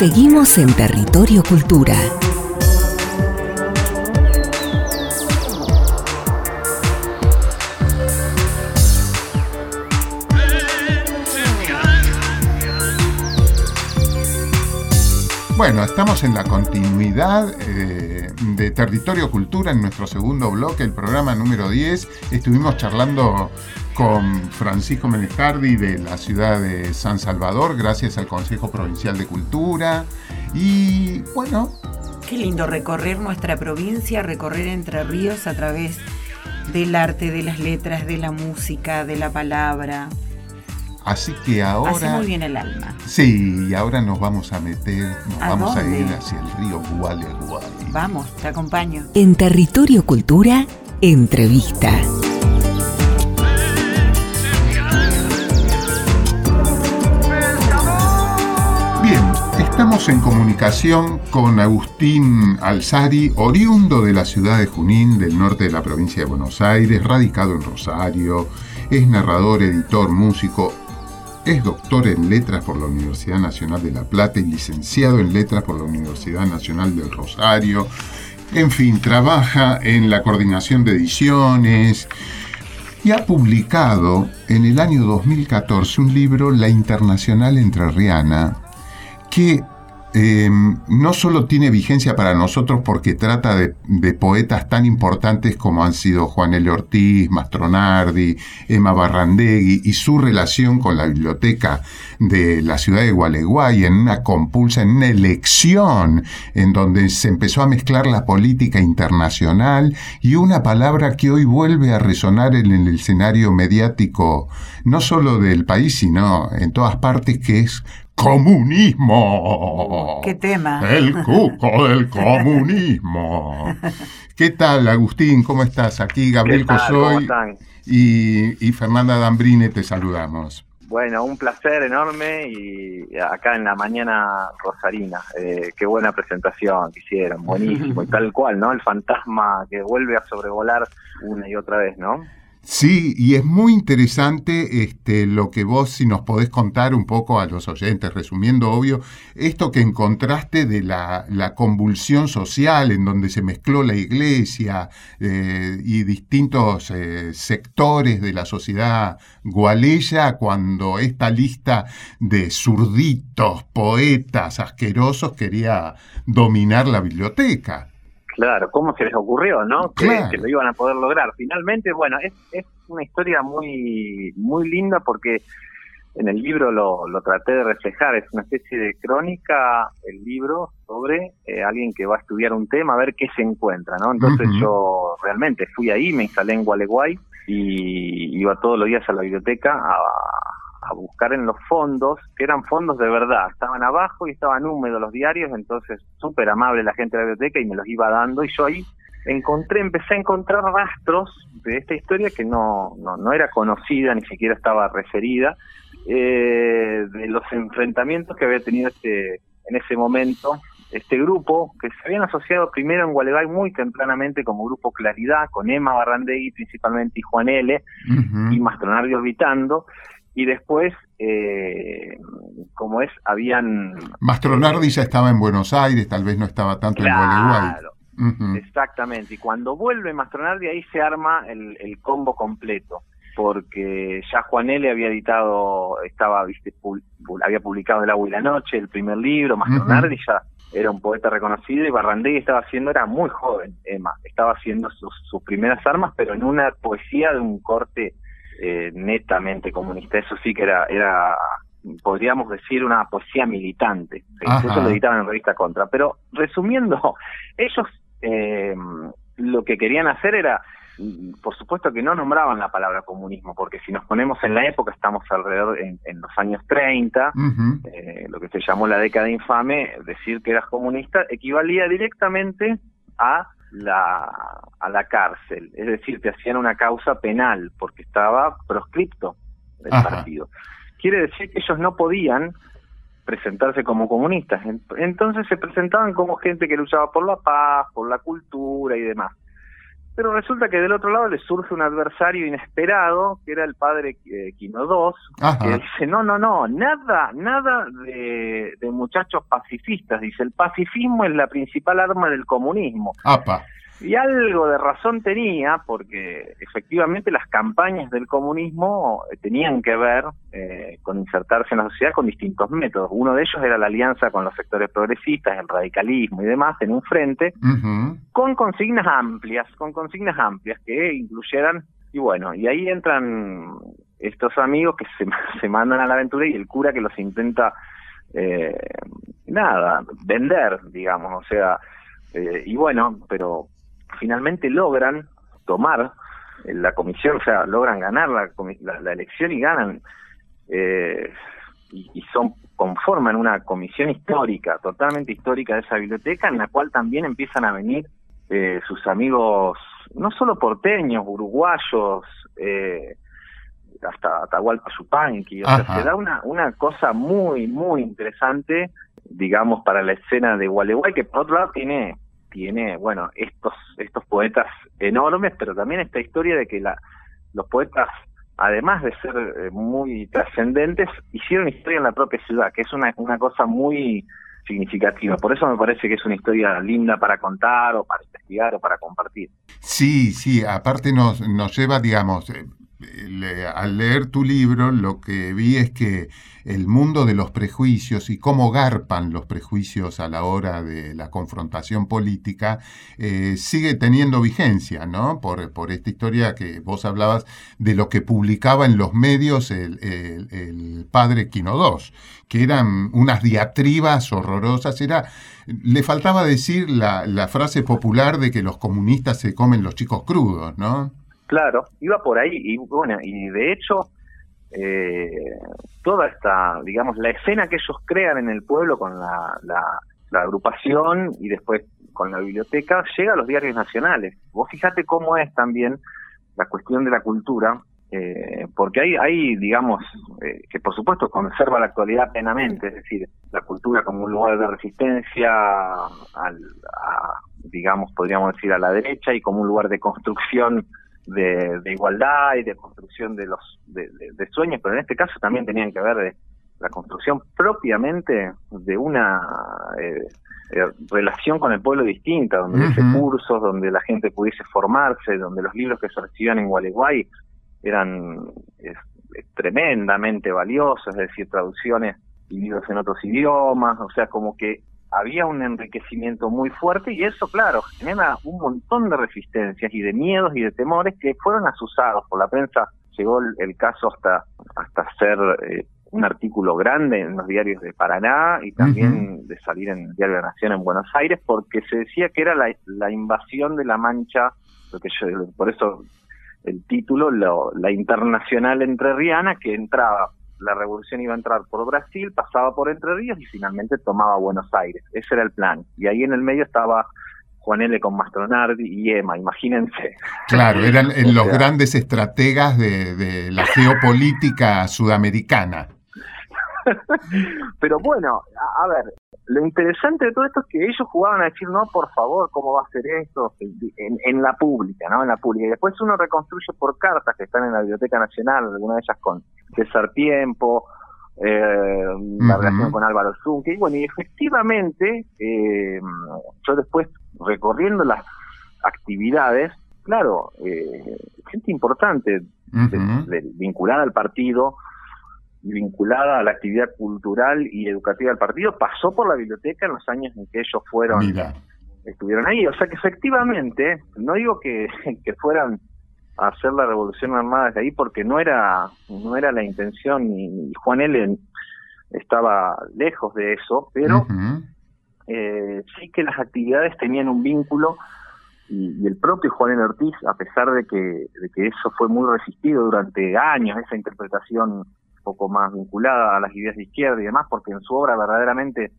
Seguimos en Territorio Cultura. Bueno, estamos en la continuidad eh, de Territorio Cultura en nuestro segundo bloque, el programa número 10. Estuvimos charlando con Francisco Menestardi de la ciudad de San Salvador, gracias al Consejo Provincial de Cultura. Y bueno... Qué lindo recorrer nuestra provincia, recorrer Entre Ríos a través del arte, de las letras, de la música, de la palabra. Así que ahora. Hace muy bien el alma. Sí, y ahora nos vamos a meter, nos vamos a ir hacia el río Gualeguay. Vamos, te acompaño. En Territorio Cultura, entrevista. Estamos en comunicación con Agustín Alzari, oriundo de la ciudad de Junín, del norte de la provincia de Buenos Aires, radicado en Rosario. Es narrador, editor, músico, es doctor en letras por la Universidad Nacional de La Plata y licenciado en letras por la Universidad Nacional del Rosario. En fin, trabaja en la coordinación de ediciones y ha publicado en el año 2014 un libro, La Internacional Entrerriana, que Em, no solo tiene vigencia para nosotros porque trata de, poetas tan importantes como han sido Juan L. Ortiz, Mastronardi, Emma Barrandegui y su relación con la biblioteca de la ciudad de Gualeguay en una compulsa, en una elección en donde se empezó a mezclar la política internacional y una palabra que hoy vuelve a resonar en el escenario mediático no solo del país sino en todas partes que es comunismo. ¿Qué tema? El cuco del comunismo. ¿Qué tal, Agustín? ¿Cómo estás? Aquí Gabriel Cosoy y, y, Fernanda Dambrine te saludamos. Bueno, un placer enorme y acá en la mañana rosarina. Eh, qué buena presentación que hicieron, buenísimo y tal cual, ¿no? El fantasma que vuelve a sobrevolar una y otra vez, ¿no? Sí, y es muy interesante este, lo que vos, si nos podés contar un poco a los oyentes, resumiendo obvio, esto que encontraste de la, convulsión social en donde se mezcló la iglesia eh, y distintos eh, sectores de la sociedad gualeya cuando esta lista de zurditos, poetas asquerosos quería dominar la biblioteca. Claro, ¿cómo se les ocurrió, no? Que, lo iban a poder lograr. Finalmente, bueno, es, es una historia muy, muy linda porque en el libro lo, lo traté de reflejar. Es una especie de crónica, el libro, sobre eh, alguien que va a estudiar un tema, a ver qué se encuentra, ¿no? Entonces yo realmente fui ahí, me instalé en Gualeguay y iba todos los días a la biblioteca a, a buscar en los fondos, que eran fondos de verdad, estaban abajo y estaban húmedos los diarios, entonces súper amable la gente de la biblioteca y me los iba dando y yo ahí encontré, empecé a encontrar rastros de esta historia que no, no, no era conocida, ni siquiera estaba referida, eh, de los enfrentamientos que había tenido este en ese momento este grupo que se habían asociado primero en Gualeguay muy tempranamente como Grupo Claridad, con Emma Barrandegui principalmente y Juan L. y Mastronardi orbitando, y después, eh, como es, habían... Mastronardi ya estaba en Buenos Aires, tal vez no estaba tanto en Gualeguay. Exactamente, y cuando vuelve Mastronardi ahí se arma el, combo completo, porque ya Juan L. había editado, estaba, viste, había publicado El agua y la noche, el primer libro, Mastronardi ya era un poeta reconocido y Barrandegui estaba haciendo, era muy joven, Emma, estaba haciendo sus, sus primeras armas, pero en una poesía de un corte eh, netamente comunista. Eso sí que era, era podríamos decir, una poesía militante. Incluso lo editaban en revista Contra. Pero resumiendo, ellos eh, lo que querían hacer era, por supuesto que no nombraban la palabra comunismo, porque si nos ponemos en la época, estamos alrededor en, los años 30, eh, lo que se llamó la década infame, decir que eras comunista equivalía directamente a la, a la cárcel, es decir, te hacían una causa penal porque estaba proscripto del partido. Quiere decir que ellos no podían presentarse como comunistas, entonces se presentaban como gente que luchaba por la paz, por la cultura y demás. Pero resulta que del otro lado le surge un adversario inesperado, que era el padre eh, Quino II, que dice, no, no, no, nada, nada de, de, muchachos pacifistas. Dice, el pacifismo es la principal arma del comunismo. Apa. Y algo de razón tenía, porque efectivamente las campañas del comunismo eh, tenían que ver eh, con insertarse en la sociedad con distintos métodos. Uno de ellos era la alianza con los sectores progresistas, el radicalismo y demás, en un frente, con consignas amplias, con consignas amplias que incluyeran, y bueno, y ahí entran estos amigos que se, se mandan a la aventura y el cura que los intenta, eh, nada, vender, digamos, o sea, y bueno, pero finalmente logran tomar la comisión, o sea, logran ganar la, la, elección y ganan, eh, y, son conforman una comisión histórica, totalmente histórica de esa biblioteca, en la cual también empiezan a venir eh, sus amigos, no solo porteños, uruguayos, eh, hasta Atahualpa Yupanqui, o sea, se da una, una cosa muy, muy interesante, digamos, para la escena de Gualeguay, que por otro lado tiene tiene, bueno, estos, estos poetas enormes, pero también esta historia de que la, los poetas, además de ser eh, muy trascendentes, hicieron historia en la propia ciudad, que es una, una cosa muy significativa. Por eso me parece que es una historia linda para contar o para investigar o para compartir. Sí, sí, aparte nos, nos lleva, digamos, eh, al leer tu libro lo que vi es que el mundo de los prejuicios y cómo garpan los prejuicios a la hora de la confrontación política eh, sigue teniendo vigencia, ¿no? Por, esta historia que vos hablabas de lo que publicaba en los medios el, el, padre Quino II, que eran unas diatribas horrorosas, era, le faltaba decir la frase popular de que los comunistas se comen los chicos crudos, ¿no? Claro, iba por ahí y bueno, y de hecho eh, toda esta, digamos, la escena que ellos crean en el pueblo con la, la, agrupación y después con la biblioteca llega a los diarios nacionales. Vos fíjate cómo es también la cuestión de la cultura, eh, porque hay, hay digamos, eh, que por supuesto conserva la actualidad plenamente, es decir, la cultura como un lugar de resistencia al, a, digamos, podríamos decir, a la derecha y como un lugar de construcción de, igualdad y de construcción de los de, sueños, pero en este caso también tenían que ver de la construcción propiamente de una eh, eh, relación con el pueblo distinta, donde hubiese cursos, donde la gente pudiese formarse, donde los libros que se recibían en Gualeguay eran tremendamente valiosos, es decir, traducciones y libros en otros idiomas, o sea, como que había un enriquecimiento muy fuerte y eso, claro, genera un montón de resistencias y de miedos y de temores que fueron asusados por la prensa. Llegó el, caso hasta, hasta ser eh, un artículo grande en los diarios de Paraná y también de salir en el Diario de la Nación en Buenos Aires porque se decía que era la, la invasión de la Mancha, lo que por eso el título, la internacional entrerriana que entraba la revolución iba a entrar por Brasil, pasaba por Entre Ríos y finalmente tomaba Buenos Aires. Ese era el plan. Y ahí en el medio estaba Juan L. con Mastronardi y Emma, imagínense. Claro, eran los grandes estrategas de la geopolítica sudamericana. Pero bueno, a, ver, lo interesante de todo esto es que ellos jugaban a decir, no, por favor, ¿cómo va a ser esto? En, la pública, ¿no? En la pública. Y después uno reconstruye por cartas que están en la Biblioteca Nacional, algunas de ellas con César Tiempo, eh, la relación con Álvaro Zunque. Y bueno, y efectivamente, eh, yo después, recorriendo las actividades, claro, eh, gente importante vinculada al partido, vinculada a la actividad cultural y educativa del partido pasó por la biblioteca en los años en que ellos fueron estuvieron ahí o sea que efectivamente no digo que, que fueran a hacer la revolución armada desde ahí porque no era no era la intención y, Juan L estaba lejos de eso pero eh, sí que las actividades tenían un vínculo y, el propio Juan L. Ortiz, a pesar de que, de que eso fue muy resistido durante años, esa interpretación poco más vinculada a las ideas de izquierda y demás, porque en su obra verdaderamente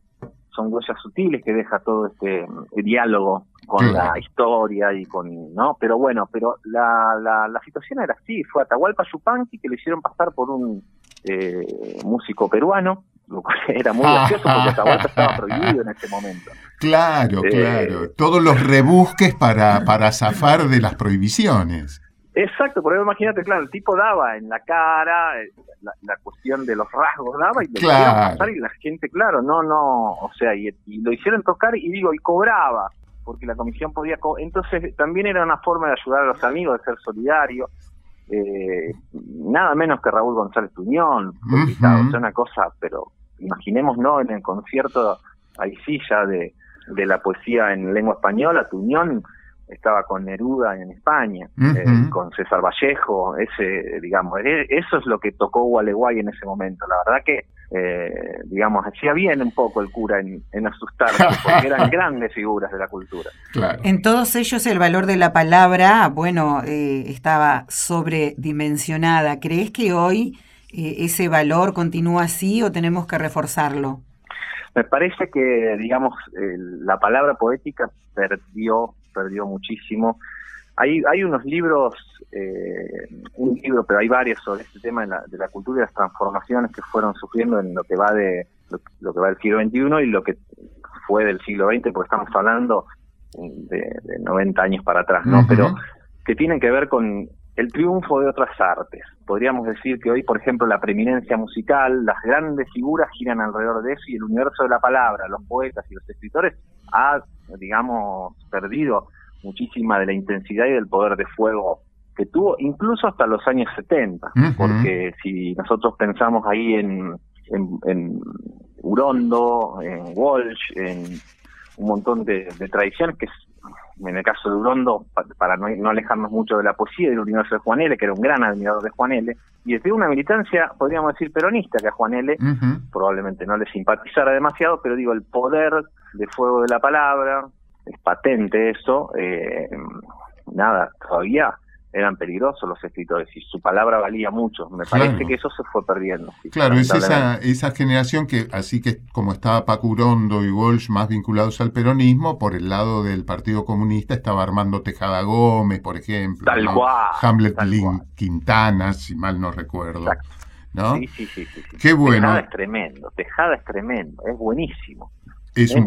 son huellas sutiles que deja todo este eh, diálogo con la historia y con no pero bueno pero la, la, la situación era así fue Atahualpa Yupanqui que le hicieron pasar por un eh, músico peruano lo cual era muy gracioso porque Atahualpa estaba prohibido en ese momento. Claro, claro. Todos los rebusques para, para zafar de las prohibiciones. Exacto, por eso imagínate, claro, el tipo daba en la cara, eh, la, cuestión de los rasgos daba y le claro. pasar y la gente, claro, no, no, o sea, y, lo hicieron tocar y digo, y cobraba, porque la comisión podía, entonces también era una forma de ayudar a los amigos, de ser solidario, eh, nada menos que Raúl González Tuñón, o sea, una cosa, pero imaginemos, ¿no? En el concierto, ahí sí ya de, de la poesía en lengua española, Tuñón estaba con Neruda en España, eh, con César Vallejo, ese, digamos, e, eso es lo que tocó Gualeguay en ese momento. La verdad que, eh, digamos, hacía bien un poco el cura en, en asustarse, porque eran grandes figuras de la cultura. En todos ellos el valor de la palabra, bueno, eh, estaba sobredimensionada. ¿Crees que hoy ese valor continúa así o tenemos que reforzarlo? Me parece que, digamos, la palabra poética perdió perdió muchísimo. Hay, hay unos libros, eh, un libro, pero hay varios sobre este tema de la, de la cultura y las transformaciones que fueron sufriendo en lo que va de lo, que va del siglo XXI y lo que fue del siglo XX, porque estamos hablando de, 90 años para atrás, ¿no? Pero que tienen que ver con el triunfo de otras artes. Podríamos decir que hoy, por ejemplo, la preeminencia musical, las grandes figuras giran alrededor de eso y el universo de la palabra, los poetas y los escritores ha, digamos, perdido muchísima de la intensidad y del poder de fuego que tuvo incluso hasta los años 70, porque si nosotros pensamos ahí en, en, en Urondo, en Walsh, en un montón de, de tradiciones que en el caso de Urondo, para no, no, alejarnos mucho de la poesía del universo de Juan L., que era un gran admirador de Juan L., y desde una militancia, podríamos decir, peronista, que a Juan L. probablemente no le simpatizara demasiado, pero digo, el poder de fuego de la palabra, es patente eso, eh, nada, todavía eran peligrosos los escritores y su palabra valía mucho. Me parece que eso se fue perdiendo. claro, es esa, esa generación que, así que como estaba Paco Urondo y Walsh más vinculados al peronismo, por el lado del Partido Comunista estaba Armando Tejada Gómez, por ejemplo. Tal cual. Hamlet Quintana, si mal no recuerdo. ¿no? Sí, sí, sí, sí, Qué bueno. Tejada es tremendo, Tejada es tremendo, es buenísimo. Es, un,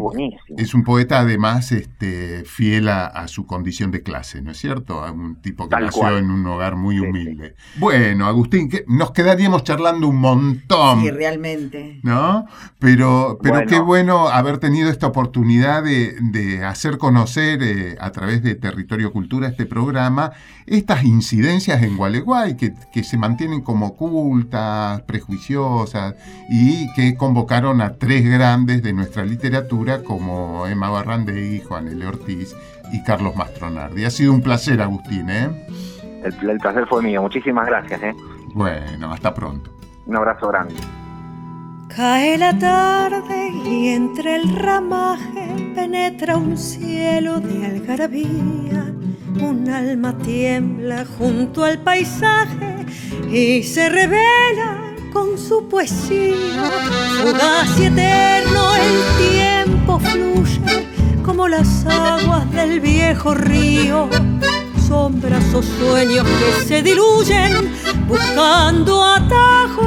es un poeta además este, fiel a, su condición de clase, ¿no es cierto? A un tipo que nació en un hogar muy humilde. Bueno, Agustín, que nos quedaríamos charlando un montón. Sí, realmente. ¿No? Pero, pero qué bueno haber tenido esta oportunidad de, hacer conocer eh, a través de Territorio Cultura este programa estas incidencias en Gualeguay que, que se mantienen como ocultas, prejuiciosas y que convocaron a tres grandes de nuestra literatura como Emma Barrandegui, Juan L. Ortiz y Carlos Mastronardi. Ha sido un placer, Agustín. ¿eh? El, placer fue mío. Muchísimas gracias. ¿eh? Bueno, hasta pronto. Un abrazo grande. Cae la tarde y entre el ramaje penetra un cielo de algarabía. Un alma tiembla junto al paisaje y se revela con su poesía. Fugaz y eterno el tiempo fluye como las aguas del viejo río. Sombras o sueños que se diluyen buscando atajos.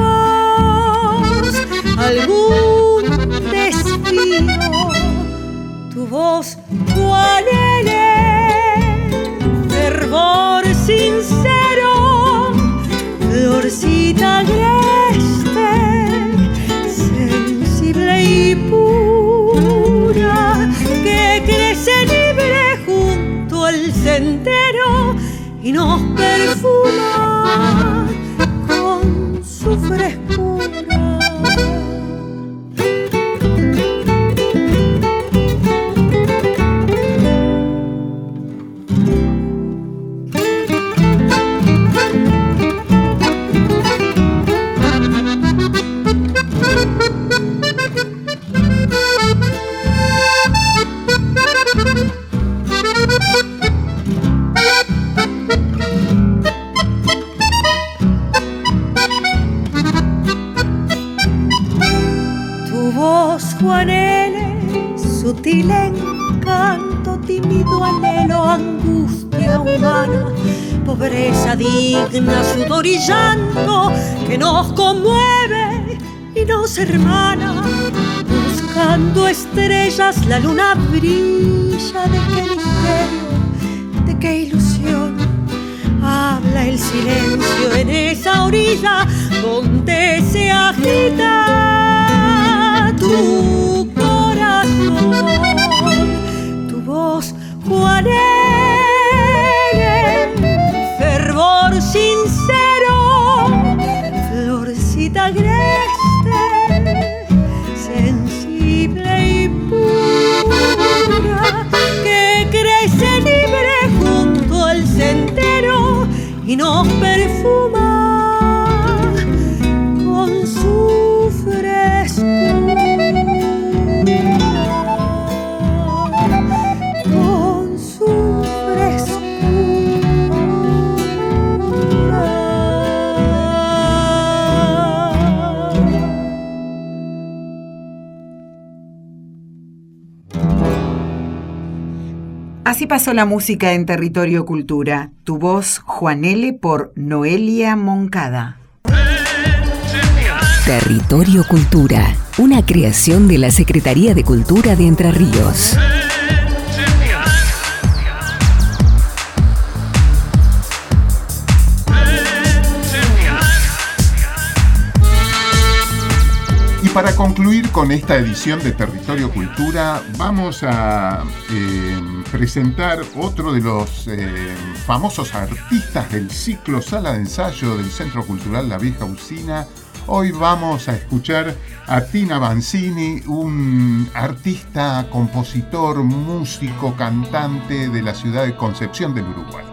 Algún destino, tu voz, ¿cuál Fervor sincero, florcita grande crece libre junto al sendero y nos perfuma con su frescura. Sudor y llanto que nos conmueve y nos hermana. Buscando estrellas, la luna brilla. ¿De qué misterio? ¿De qué ilusión? Habla el silencio en esa orilla donde se agita tu corazón, tu voz, Juanel. Y Así pasó la música en Territorio Cultura. Tu voz, Juanele, por Noelia Moncada. Territorio Cultura, una creación de la Secretaría de Cultura de Entre Ríos. Para concluir con esta edición de Territorio Cultura, vamos a eh, presentar otro de los eh, famosos artistas del ciclo Sala de Ensayo del Centro Cultural La Vieja Usina. Hoy vamos a escuchar a Tina Banzini, un artista, compositor, músico, cantante de la ciudad de Concepción del Uruguay.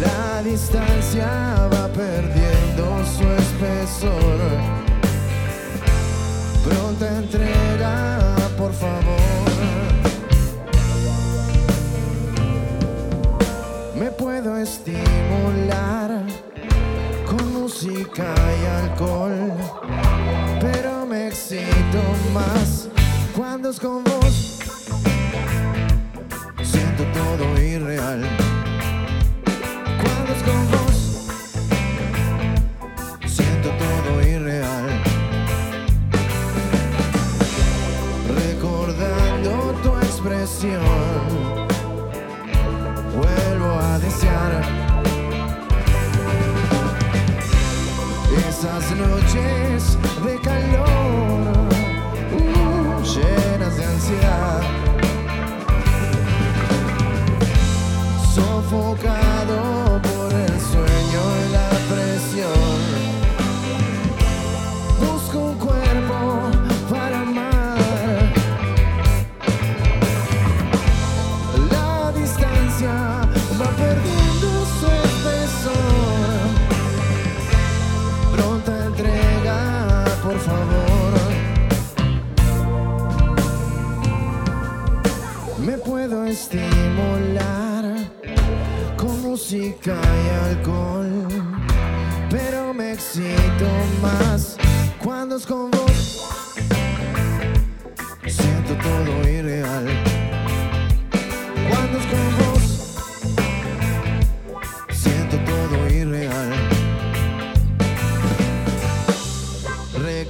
La distancia va perdiendo su espesor. Pronta entrega, por favor. Me puedo estimular con música y alcohol, pero me excito más cuando es con vos. Siento todo irreal. Con vos, siento todo irreal. Recordando tu expresión, vuelvo a desear esas noches de calor, uh, llenas de ansiedad.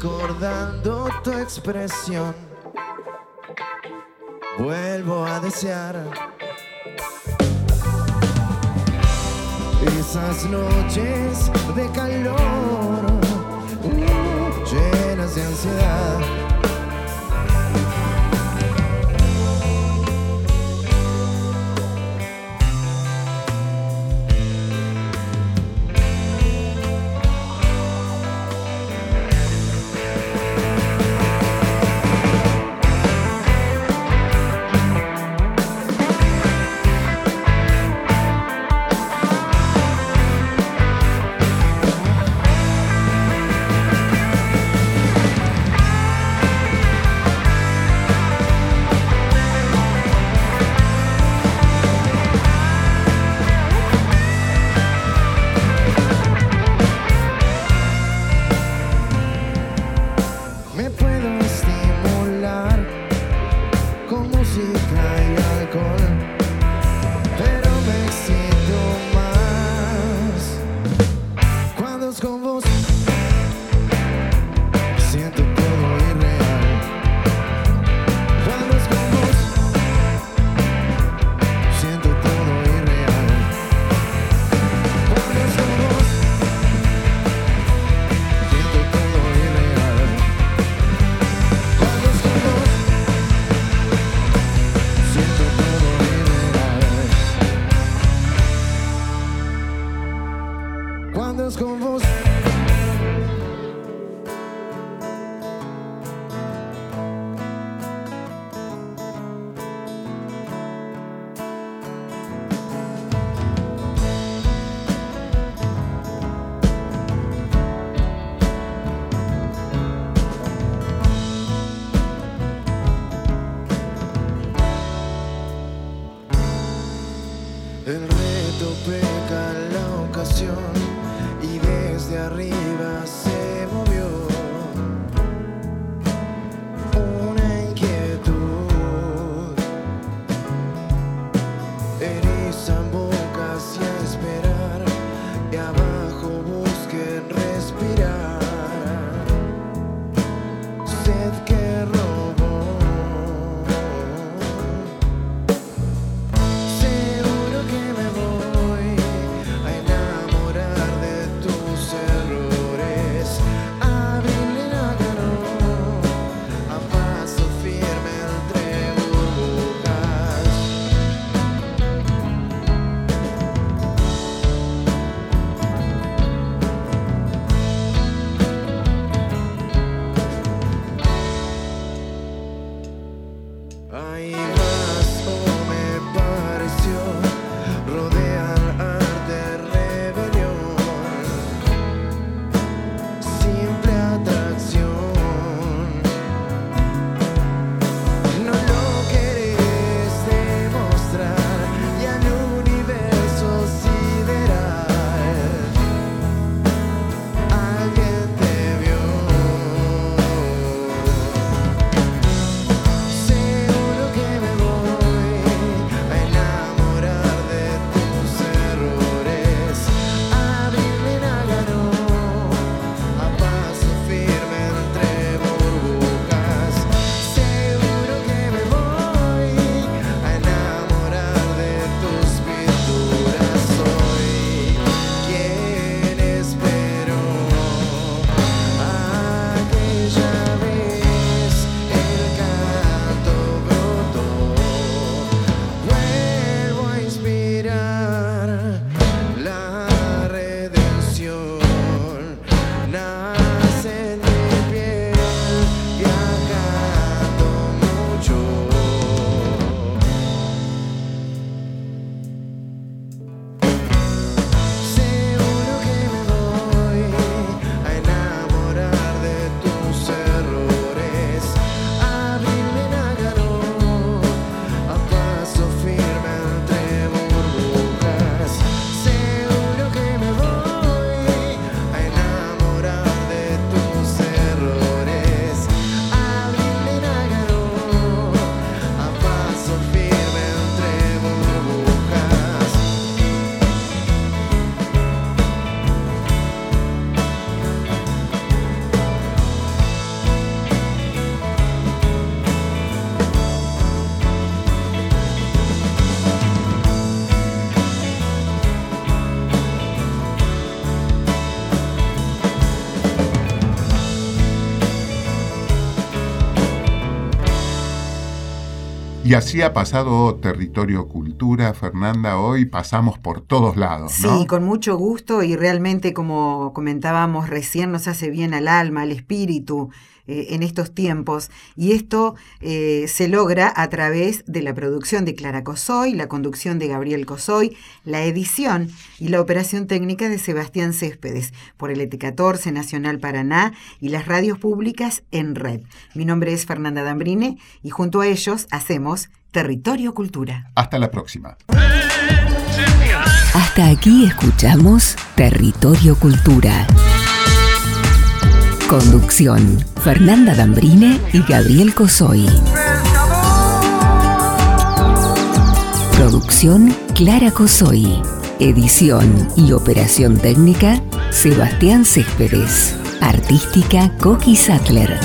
Recordando tu expresión, vuelvo a desear. Esas noches de calor, uh, llenas de ansiedad. Así ha pasado Territorio Cultura, Fernanda, hoy pasamos por todos lados. ¿no? Sí, con mucho gusto y realmente como comentábamos recién nos hace bien al alma, al espíritu eh, en estos tiempos. Y esto eh, se logra a través de la producción de Clara Cosoy, la conducción de Gabriel Cosoy, la edición y la operación técnica de Sebastián Céspedes por el ET14 Nacional Paraná y las radios públicas en red. Mi nombre es Fernanda Dambrine y junto a ellos hacemos Territorio Cultura. Hasta la próxima. Hasta aquí escuchamos Territorio Cultura. Conducción, Fernanda Dambrine y Gabriel Cosoy. Producción, Clara Cosoy. Edición y operación técnica, Sebastián Céspedes. Artística, Coqui Sattler.